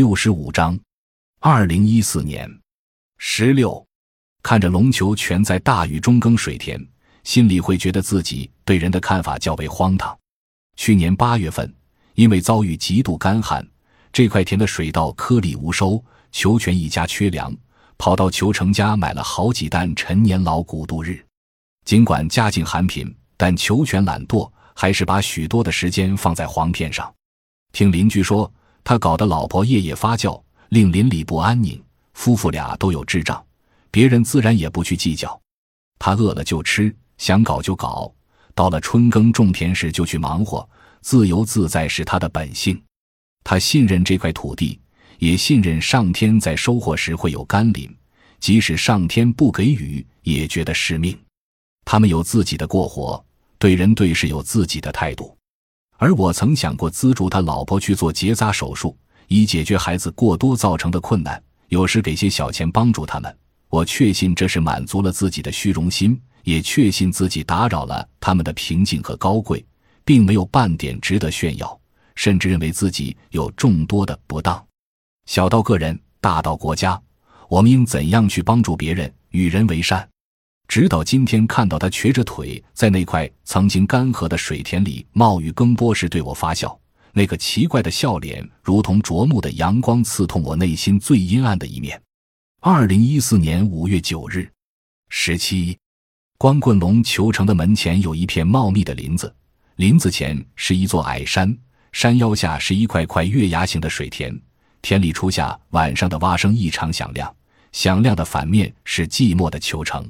六十五章，二零一四年十六，看着龙球全在大雨中耕水田，心里会觉得自己对人的看法较为荒唐。去年八月份，因为遭遇极度干旱，这块田的水稻颗粒无收，裘全一家缺粮，跑到球成家买了好几担陈年老谷度日。尽管家境寒贫，但裘全懒惰，还是把许多的时间放在黄片上。听邻居说。他搞得老婆夜夜发酵，令邻里不安宁。夫妇俩都有智障，别人自然也不去计较。他饿了就吃，想搞就搞。到了春耕种田时就去忙活，自由自在是他的本性。他信任这块土地，也信任上天在收获时会有甘霖，即使上天不给予，也觉得是命。他们有自己的过活，对人对事有自己的态度。而我曾想过资助他老婆去做结扎手术，以解决孩子过多造成的困难。有时给些小钱帮助他们，我确信这是满足了自己的虚荣心，也确信自己打扰了他们的平静和高贵，并没有半点值得炫耀，甚至认为自己有众多的不当。小到个人，大到国家，我们应怎样去帮助别人，与人为善？直到今天，看到他瘸着腿在那块曾经干涸的水田里冒雨耕播时，对我发笑，那个奇怪的笑脸，如同灼目的阳光，刺痛我内心最阴暗的一面。二零一四年五月九日，十七，光棍龙球城的门前有一片茂密的林子，林子前是一座矮山，山腰下是一块块月牙形的水田，田里初夏晚上的蛙声异常响亮，响亮的反面是寂寞的球城。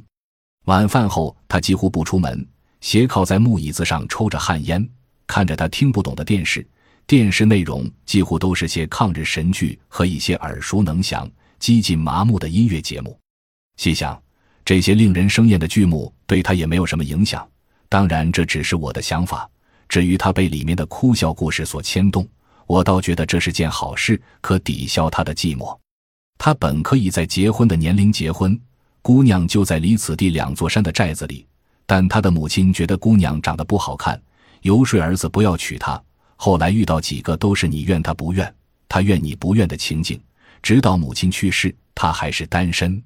晚饭后，他几乎不出门，斜靠在木椅子上抽着旱烟，看着他听不懂的电视。电视内容几乎都是些抗日神剧和一些耳熟能详、几近麻木的音乐节目。细想，这些令人生厌的剧目对他也没有什么影响。当然，这只是我的想法。至于他被里面的哭笑故事所牵动，我倒觉得这是件好事，可抵消他的寂寞。他本可以在结婚的年龄结婚。姑娘就在离此地两座山的寨子里，但他的母亲觉得姑娘长得不好看，游说儿子不要娶她。后来遇到几个都是你怨他不怨，他怨你不怨的情景，直到母亲去世，他还是单身。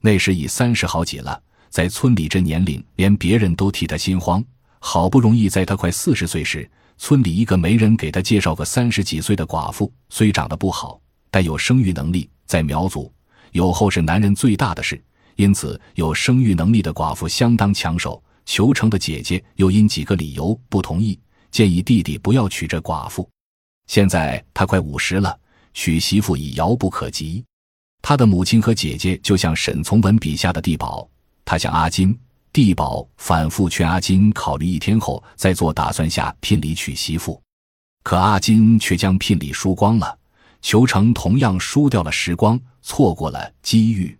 那时已三十好几了，在村里这年龄，连别人都替他心慌。好不容易在他快四十岁时，村里一个媒人给他介绍个三十几岁的寡妇，虽长得不好，但有生育能力，在苗族有后是男人最大的事。因此，有生育能力的寡妇相当抢手。求成的姐姐又因几个理由不同意，建议弟弟不要娶这寡妇。现在他快五十了，娶媳妇已遥不可及。他的母亲和姐姐就像沈从文笔下的地保，他像阿金，地保反复劝阿金考虑一天后再做打算下聘礼娶媳妇，可阿金却将聘礼输光了。求成同样输掉了时光，错过了机遇。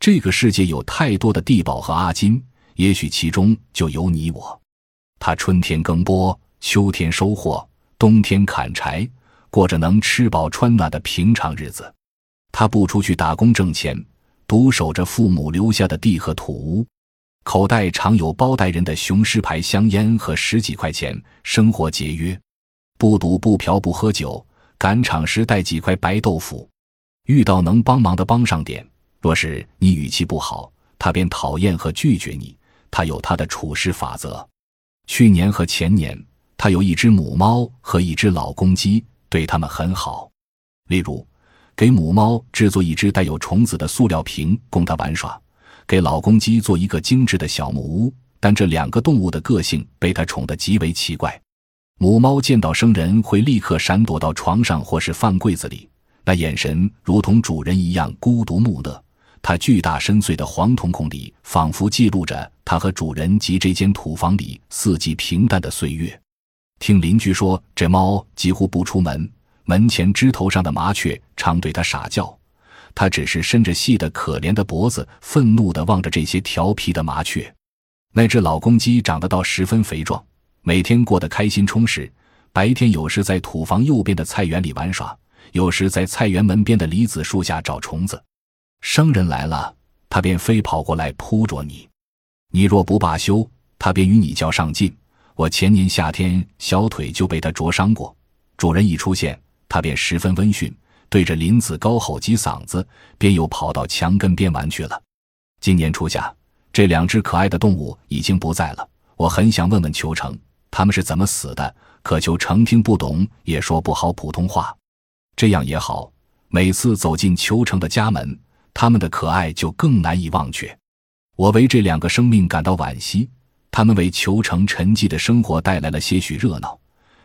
这个世界有太多的地宝和阿金，也许其中就有你我。他春天耕播，秋天收获，冬天砍柴，过着能吃饱穿暖的平常日子。他不出去打工挣钱，独守着父母留下的地和土屋，口袋常有包代人的雄狮牌香烟和十几块钱，生活节约，不赌不嫖不喝酒，赶场时带几块白豆腐，遇到能帮忙的帮上点。若是你语气不好，他便讨厌和拒绝你。他有他的处事法则。去年和前年，他有一只母猫和一只老公鸡，对他们很好。例如，给母猫制作一只带有虫子的塑料瓶供它玩耍，给老公鸡做一个精致的小木屋。但这两个动物的个性被他宠得极为奇怪。母猫见到生人会立刻闪躲到床上或是饭柜子里，那眼神如同主人一样孤独木讷。它巨大深邃的黄瞳孔里，仿佛记录着它和主人及这间土房里四季平淡的岁月。听邻居说，这猫几乎不出门，门前枝头上的麻雀常对它傻叫，它只是伸着细的可怜的脖子，愤怒地望着这些调皮的麻雀。那只老公鸡长得倒十分肥壮，每天过得开心充实。白天有时在土房右边的菜园里玩耍，有时在菜园门边的梨子树下找虫子。生人来了，他便飞跑过来扑着你；你若不罢休，他便与你较上劲。我前年夏天小腿就被他灼伤过。主人一出现，他便十分温驯，对着林子高吼几嗓子，便又跑到墙根边玩去了。今年初夏，这两只可爱的动物已经不在了。我很想问问裘成，他们是怎么死的？可裘成听不懂，也说不好普通话。这样也好，每次走进裘成的家门，他们的可爱就更难以忘却。我为这两个生命感到惋惜，他们为裘成沉寂的生活带来了些许热闹。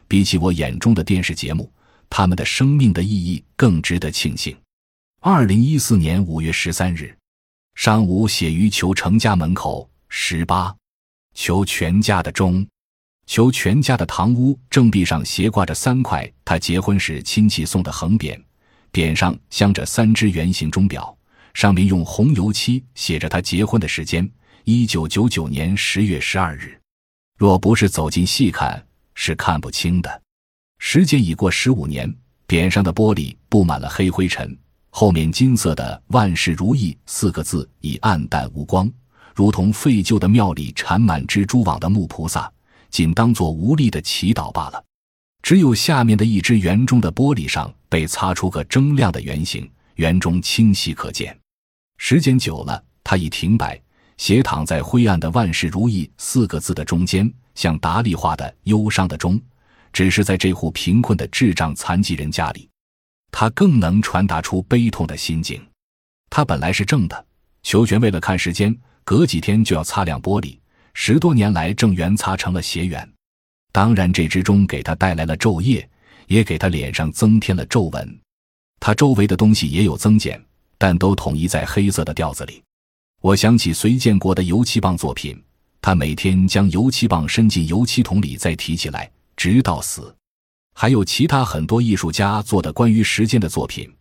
比起我眼中的电视节目，他们的生命的意义更值得庆幸。二零一四年五月十三日。上午写于裘成家门口。十八，求全家的钟，求全家的堂屋正壁上斜挂着三块他结婚时亲戚送的横匾，匾上镶着三只圆形钟表，上面用红油漆写着他结婚的时间：一九九九年十月十二日。若不是走近细看，是看不清的。时间已过十五年，匾上的玻璃布满了黑灰尘。后面金色的“万事如意”四个字已暗淡无光，如同废旧的庙里缠满蜘蛛网的木菩萨，仅当做无力的祈祷罢了。只有下面的一只圆钟的玻璃上被擦出个铮亮的圆形，圆钟清晰可见。时间久了，它已停摆，斜躺在灰暗的“万事如意”四个字的中间，像达利画的忧伤的钟，只是在这户贫困的智障残疾人家里。他更能传达出悲痛的心境。他本来是正的，求全为了看时间，隔几天就要擦亮玻璃。十多年来，正圆擦成了斜圆。当然，这之中给他带来了昼夜，也给他脸上增添了皱纹。他周围的东西也有增减，但都统一在黑色的调子里。我想起隋建国的油漆棒作品，他每天将油漆棒伸进油漆桶里，再提起来，直到死。还有其他很多艺术家做的关于时间的作品，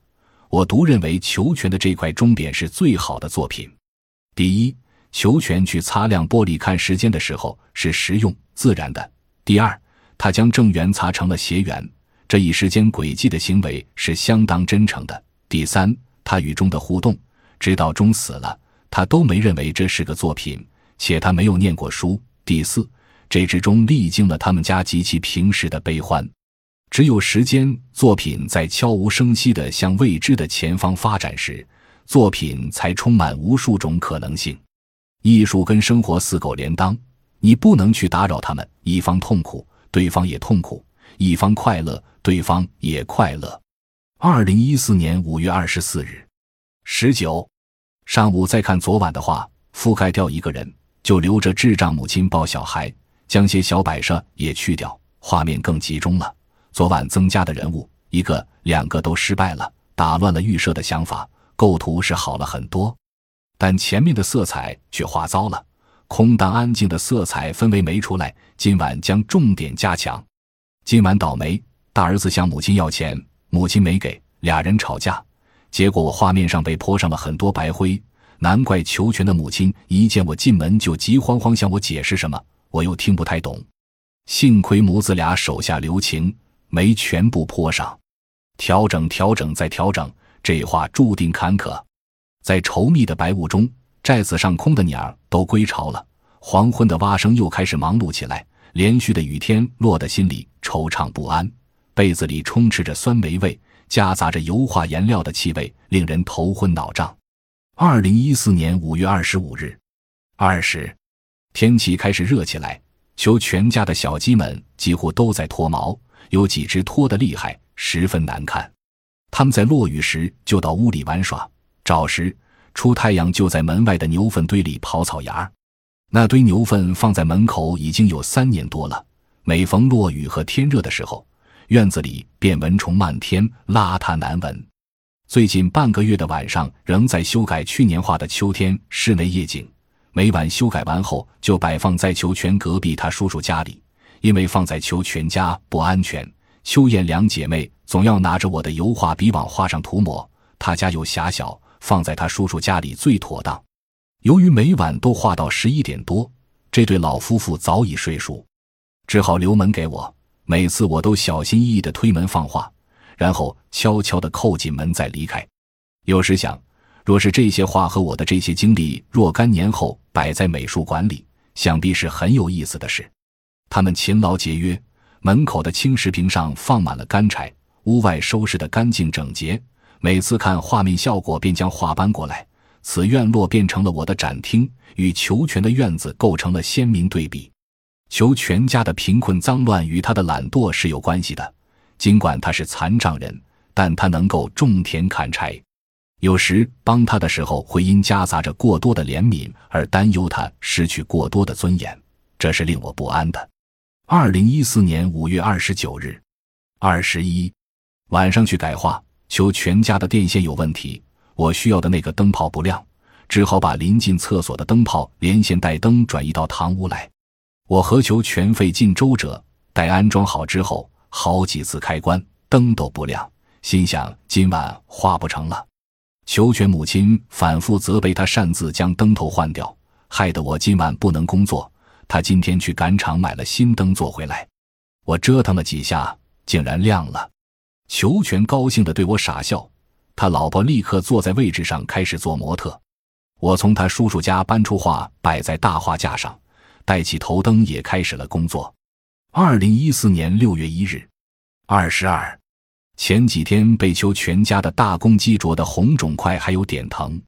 我独认为裘权的这块钟点是最好的作品。第一，裘权去擦亮玻璃看时间的时候是实用自然的；第二，他将正圆擦成了斜圆，这一时间轨迹的行为是相当真诚的；第三，他与钟的互动，直到钟死了，他都没认为这是个作品，且他没有念过书；第四，这只钟历经了他们家极其平实的悲欢。只有时间作品在悄无声息地向未知的前方发展时，作品才充满无数种可能性。艺术跟生活四狗连当，你不能去打扰他们。一方痛苦，对方也痛苦；一方快乐，对方也快乐。二零一四年五月二十四日，十九上午再看昨晚的话，覆盖掉一个人，就留着智障母亲抱小孩，将些小摆设也去掉，画面更集中了。昨晚增加的人物，一个、两个都失败了，打乱了预设的想法。构图是好了很多，但前面的色彩却画糟了，空荡安静的色彩氛围没出来。今晚将重点加强。今晚倒霉，大儿子向母亲要钱，母亲没给，俩人吵架，结果我画面上被泼上了很多白灰。难怪求全的母亲一见我进门就急慌慌向我解释什么，我又听不太懂。幸亏母子俩手下留情。没全部泼上，调整调整再调整，这话注定坎坷。在稠密的白雾中，寨子上空的鸟儿都归巢了。黄昏的蛙声又开始忙碌起来。连续的雨天落得心里惆怅不安，被子里充斥着酸梅味，夹杂着油画颜料的气味，令人头昏脑胀。二零一四年五月二十五日，二十，天气开始热起来，求全家的小鸡们几乎都在脱毛。有几只脱得厉害，十分难看。他们在落雨时就到屋里玩耍，早时出太阳就在门外的牛粪堆里刨草芽。那堆牛粪放在门口已经有三年多了。每逢落雨和天热的时候，院子里便蚊虫漫天，邋遢难闻。最近半个月的晚上，仍在修改去年画的秋天室内夜景。每晚修改完后，就摆放在裘全隔壁他叔叔家里。因为放在裘全家不安全，秋艳两姐妹总要拿着我的油画笔往画上涂抹。他家又狭小，放在他叔叔家里最妥当。由于每晚都画到十一点多，这对老夫妇早已睡熟，只好留门给我。每次我都小心翼翼地推门放话，然后悄悄地扣紧门再离开。有时想，若是这些画和我的这些经历若干年后摆在美术馆里，想必是很有意思的事。他们勤劳节约，门口的青石坪上放满了干柴，屋外收拾得干净整洁。每次看画面效果，便将画搬过来。此院落变成了我的展厅，与裘全的院子构成了鲜明对比。求全家的贫困脏乱与他的懒惰是有关系的。尽管他是残障人，但他能够种田砍柴。有时帮他的时候，会因夹杂着过多的怜悯而担忧他失去过多的尊严，这是令我不安的。二零一四年五月二十九日，二十一晚上去改画，求全家的电线有问题，我需要的那个灯泡不亮，只好把临近厕所的灯泡连线带灯转移到堂屋来。我和求全费尽周折，待安装好之后，好几次开关灯都不亮，心想今晚画不成了。求全母亲反复责备他擅自将灯头换掉，害得我今晚不能工作。他今天去赶场买了新灯做回来，我折腾了几下，竟然亮了。裘全高兴地对我傻笑，他老婆立刻坐在位置上开始做模特。我从他叔叔家搬出画摆在大画架上，带起头灯也开始了工作。二零一四年六月一日，二十二，前几天被裘全家的大公鸡啄得红肿块，还有点疼。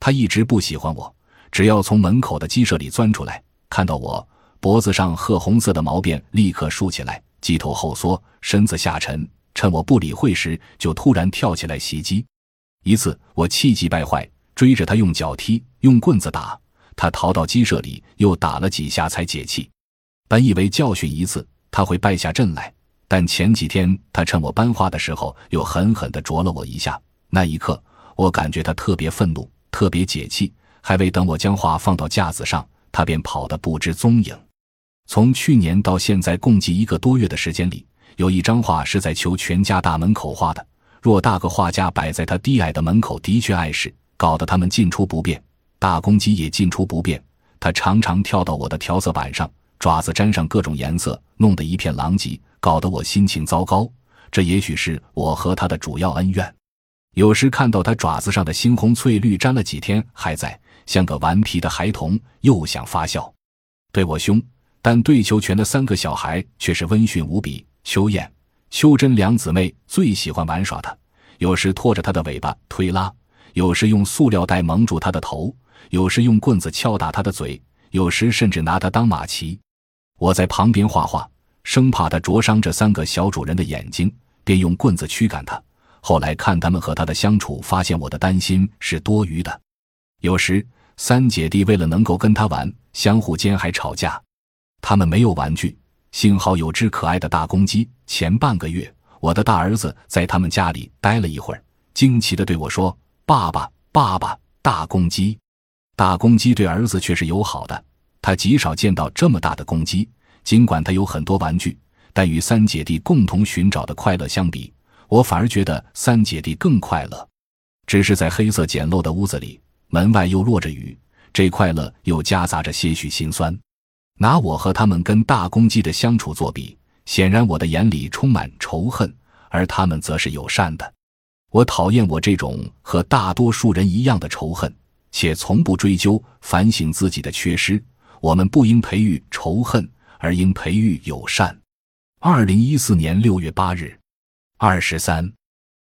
他一直不喜欢我，只要从门口的鸡舍里钻出来。看到我脖子上褐红色的毛辫，立刻竖起来，鸡头后缩，身子下沉。趁我不理会时，就突然跳起来袭击。一次，我气急败坏，追着他用脚踢，用棍子打。他逃到鸡舍里，又打了几下才解气。本以为教训一次他会败下阵来，但前几天他趁我搬画的时候，又狠狠地啄了我一下。那一刻，我感觉他特别愤怒，特别解气。还未等我将画放到架子上。他便跑得不知踪影。从去年到现在，共计一个多月的时间里，有一张画是在求全家大门口画的。若大个画架摆在他低矮的门口，的确碍事，搞得他们进出不便。大公鸡也进出不便。它常常跳到我的调色板上，爪子沾上各种颜色，弄得一片狼藉，搞得我心情糟糕。这也许是我和他的主要恩怨。有时看到他爪子上的猩红翠绿沾了几天还在。像个顽皮的孩童，又想发笑，对我凶，但对裘全的三个小孩却是温驯无比。秋燕、秋珍两姊妹最喜欢玩耍它，有时拖着他的尾巴推拉，有时用塑料袋蒙住他的头，有时用棍子敲打他的嘴，有时甚至拿他当马骑。我在旁边画画，生怕他灼伤这三个小主人的眼睛，便用棍子驱赶他。后来看他们和他的相处，发现我的担心是多余的。有时。三姐弟为了能够跟他玩，相互间还吵架。他们没有玩具，幸好有只可爱的大公鸡。前半个月，我的大儿子在他们家里待了一会儿，惊奇地对我说：“爸爸，爸爸，大公鸡！”大公鸡对儿子却是友好的，他极少见到这么大的公鸡。尽管他有很多玩具，但与三姐弟共同寻找的快乐相比，我反而觉得三姐弟更快乐。只是在黑色简陋的屋子里。门外又落着雨，这快乐又夹杂着些许心酸。拿我和他们跟大公鸡的相处作比，显然我的眼里充满仇恨，而他们则是友善的。我讨厌我这种和大多数人一样的仇恨，且从不追究反省自己的缺失。我们不应培育仇恨，而应培育友善。二零一四年六月八日，二十三，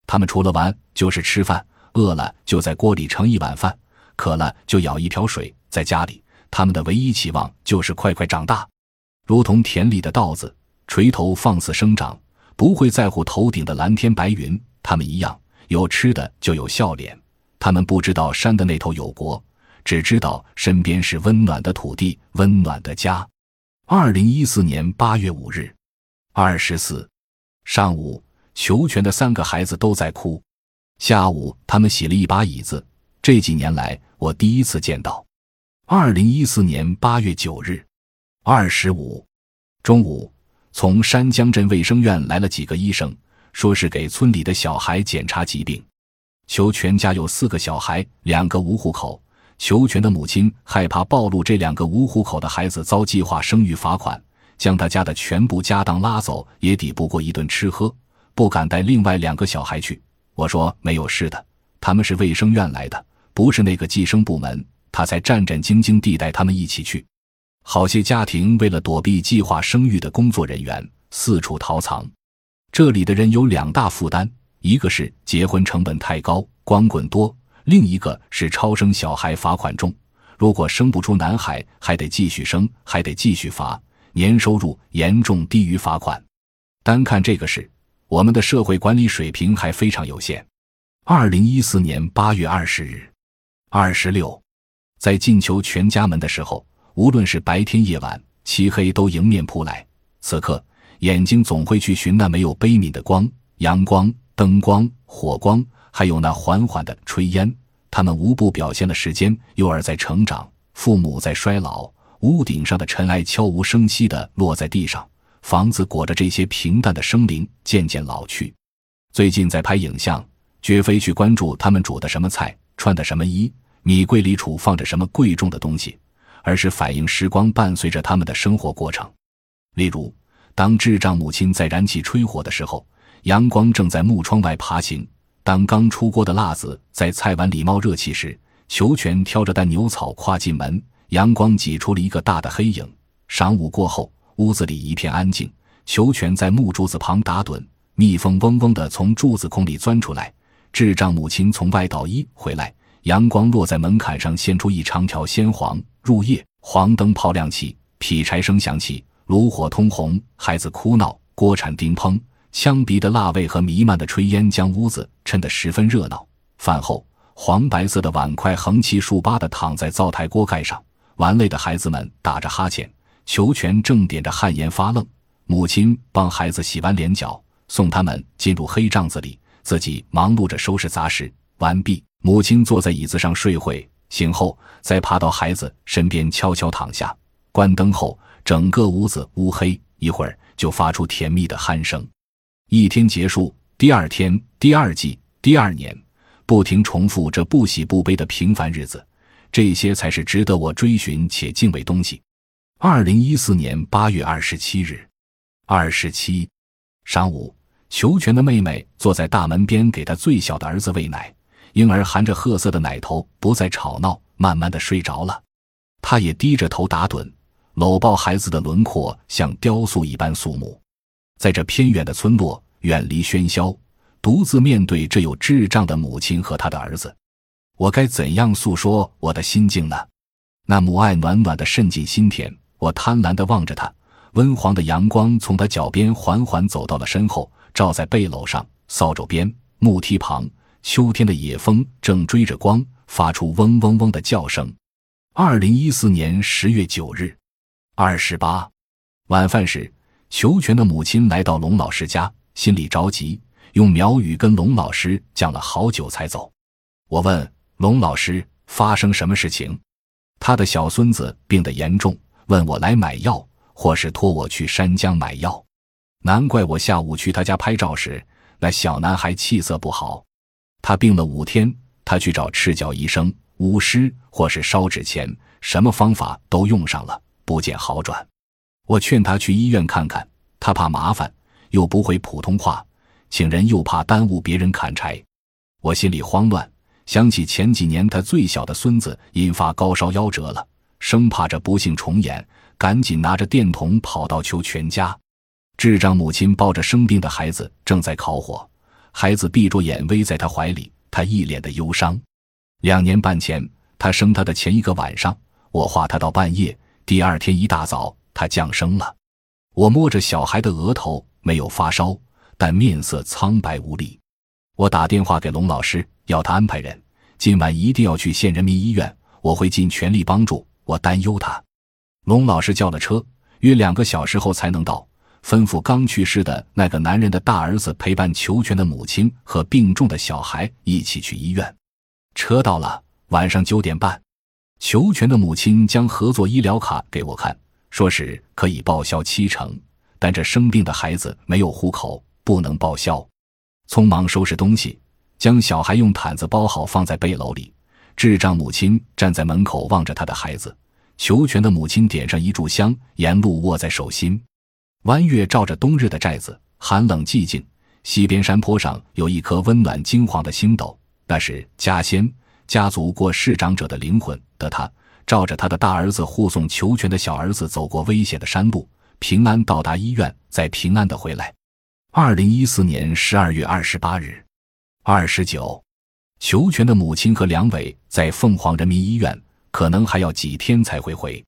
他们除了玩就是吃饭，饿了就在锅里盛一碗饭。渴了就舀一瓢水，在家里，他们的唯一期望就是快快长大，如同田里的稻子，垂头放肆生长，不会在乎头顶的蓝天白云。他们一样，有吃的就有笑脸。他们不知道山的那头有国，只知道身边是温暖的土地，温暖的家。二零一四年八月五日，二十四，上午，裘全的三个孩子都在哭。下午，他们洗了一把椅子。这几年来，我第一次见到。二零一四年八月九日，二十五中午，从山江镇卫生院来了几个医生，说是给村里的小孩检查疾病。裘全家有四个小孩，两个无户口。裘全的母亲害怕暴露这两个无户口的孩子遭计划生育罚款，将他家的全部家当拉走也抵不过一顿吃喝，不敢带另外两个小孩去。我说没有事的，他们是卫生院来的。不是那个计生部门，他才战战兢兢地带他们一起去。好些家庭为了躲避计划生育的工作人员，四处逃藏。这里的人有两大负担：一个是结婚成本太高，光棍多；另一个是超生小孩罚款重，如果生不出男孩，还得继续生，还得继续罚。年收入严重低于罚款。单看这个事，我们的社会管理水平还非常有限。二零一四年八月二十日，二十六，在进球全家门的时候，无论是白天夜晚，漆黑都迎面扑来。此刻，眼睛总会去寻那没有悲悯的光、阳光、灯光、火光，还有那缓缓的炊烟。它们无不表现了时间：幼儿在成长，父母在衰老，屋顶上的尘埃悄无声息地落在地上，房子裹着这些平淡的生灵渐渐老去。最近在拍影像，绝非去关注他们煮的什么菜、穿的什么衣、米柜里储放着什么贵重的东西，而是反映时光伴随着他们的生活过程。例如，当智障母亲在燃气吹火的时候，阳光正在木窗外爬行；当刚出锅的辣子在菜碗里冒热气时，裘全挑着担牛草跨进门，阳光挤出了一个大的黑影。晌午过后，屋子里一片安静，裘全在木柱子旁打盹，蜜蜂嗡嗡地从柱子孔里钻出来。智障母亲从外倒衣回来，阳光落在门槛上，现出一长条鲜黄。入夜，黄灯泡亮起，劈柴声响起。炉火通红，孩子哭闹，锅铲叮砰，呛鼻的辣味和弥漫的炊烟将屋子衬得十分热闹。饭后，黄白色的碗筷横七竖八地躺在灶台锅盖上，玩累的孩子们打着哈欠，裘全正点着汗颜发愣。母亲帮孩子洗完脸脚，送他们进入黑帐子里，自己忙碌着收拾杂事。完毕，母亲坐在椅子上睡会，醒后再爬到孩子身边悄悄躺下，关灯后。整个屋子乌黑，一会儿就发出甜蜜的鼾声。一天结束，第二天，第二季，第二年，不停重复这不喜不悲的平凡日子，这些才是值得我追寻且敬畏东西。二零一四年八月二十七日，二十七，上午，裘全的妹妹坐在大门边给他最小的儿子喂奶，婴儿含着褐色的奶头，不再吵闹，慢慢的睡着了，他也低着头打盹。搂抱孩子的轮廓像雕塑一般肃穆，在这偏远的村落，远离喧嚣，独自面对这有智障的母亲和他的儿子，我该怎样诉说我的心境呢？那母爱暖暖的渗进心田，我贪婪的望着他。温黄的阳光从他脚边缓缓走到了身后，照在背篓上、扫帚边、木梯旁。秋天的野风正追着光，发出嗡嗡嗡的叫声。二零一四年十月九日。二十八，晚饭时，裘全的母亲来到龙老师家，心里着急，用苗语跟龙老师讲了好久才走。我问龙老师发生什么事情，他的小孙子病得严重，问我来买药，或是托我去山江买药。难怪我下午去他家拍照时，那小男孩气色不好。他病了五天，他去找赤脚医生、巫师，或是烧纸钱，什么方法都用上了。不见好转，我劝他去医院看看。他怕麻烦，又不会普通话，请人又怕耽误别人砍柴。我心里慌乱，想起前几年他最小的孙子因发高烧夭折了，生怕这不幸重演，赶紧拿着电筒跑到求全家。智障母亲抱着生病的孩子正在烤火，孩子闭着眼偎在他怀里，他一脸的忧伤。两年半前，他生他的前一个晚上，我画他到半夜。第二天一大早，他降生了。我摸着小孩的额头，没有发烧，但面色苍白无力。我打电话给龙老师，要他安排人，今晚一定要去县人民医院。我会尽全力帮助。我担忧他。龙老师叫了车，约两个小时后才能到，吩咐刚去世的那个男人的大儿子陪伴求全的母亲和病重的小孩一起去医院。车到了，晚上九点半。裘全的母亲将合作医疗卡给我看，说是可以报销七成，但这生病的孩子没有户口，不能报销。匆忙收拾东西，将小孩用毯子包好，放在背篓里。智障母亲站在门口望着他的孩子。求全的母亲点上一炷香，沿路握在手心。弯月照着冬日的寨子，寒冷寂静。西边山坡上有一颗温暖金黄的星斗，那是家仙。家族过世长者的灵魂的他，照着他的大儿子护送求全的小儿子走过危险的山路，平安到达医院，再平安的回来。二零一四年十二月二十八日。二十九，裘全的母亲和梁伟在凤凰人民医院，可能还要几天才会回。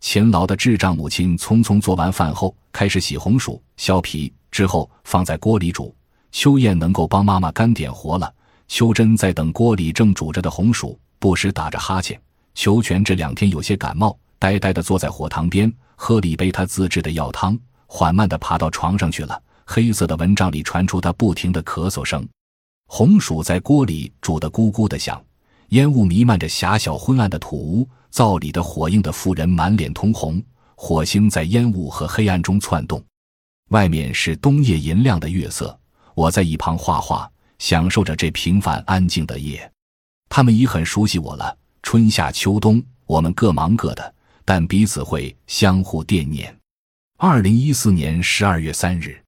勤劳的智障母亲匆匆做完饭后，开始洗红薯、削皮，之后放在锅里煮。秋燕能够帮妈妈干点活了。秋珍在等锅里正煮着的红薯，不时打着哈欠。裘全这两天有些感冒，呆呆地坐在火塘边，喝了一杯他自制的药汤，缓慢地爬到床上去了。黑色的蚊帐里传出他不停的咳嗽声。红薯在锅里煮得咕咕的响，烟雾弥漫着狭小昏暗的土屋，灶里的火映的妇人满脸通红，火星在烟雾和黑暗中窜动。外面是冬夜银亮的月色，我在一旁画画。享受着这平凡安静的夜，他们已很熟悉我了。春夏秋冬，我们各忙各的，但彼此会相互惦念。二零一四年十二月三日。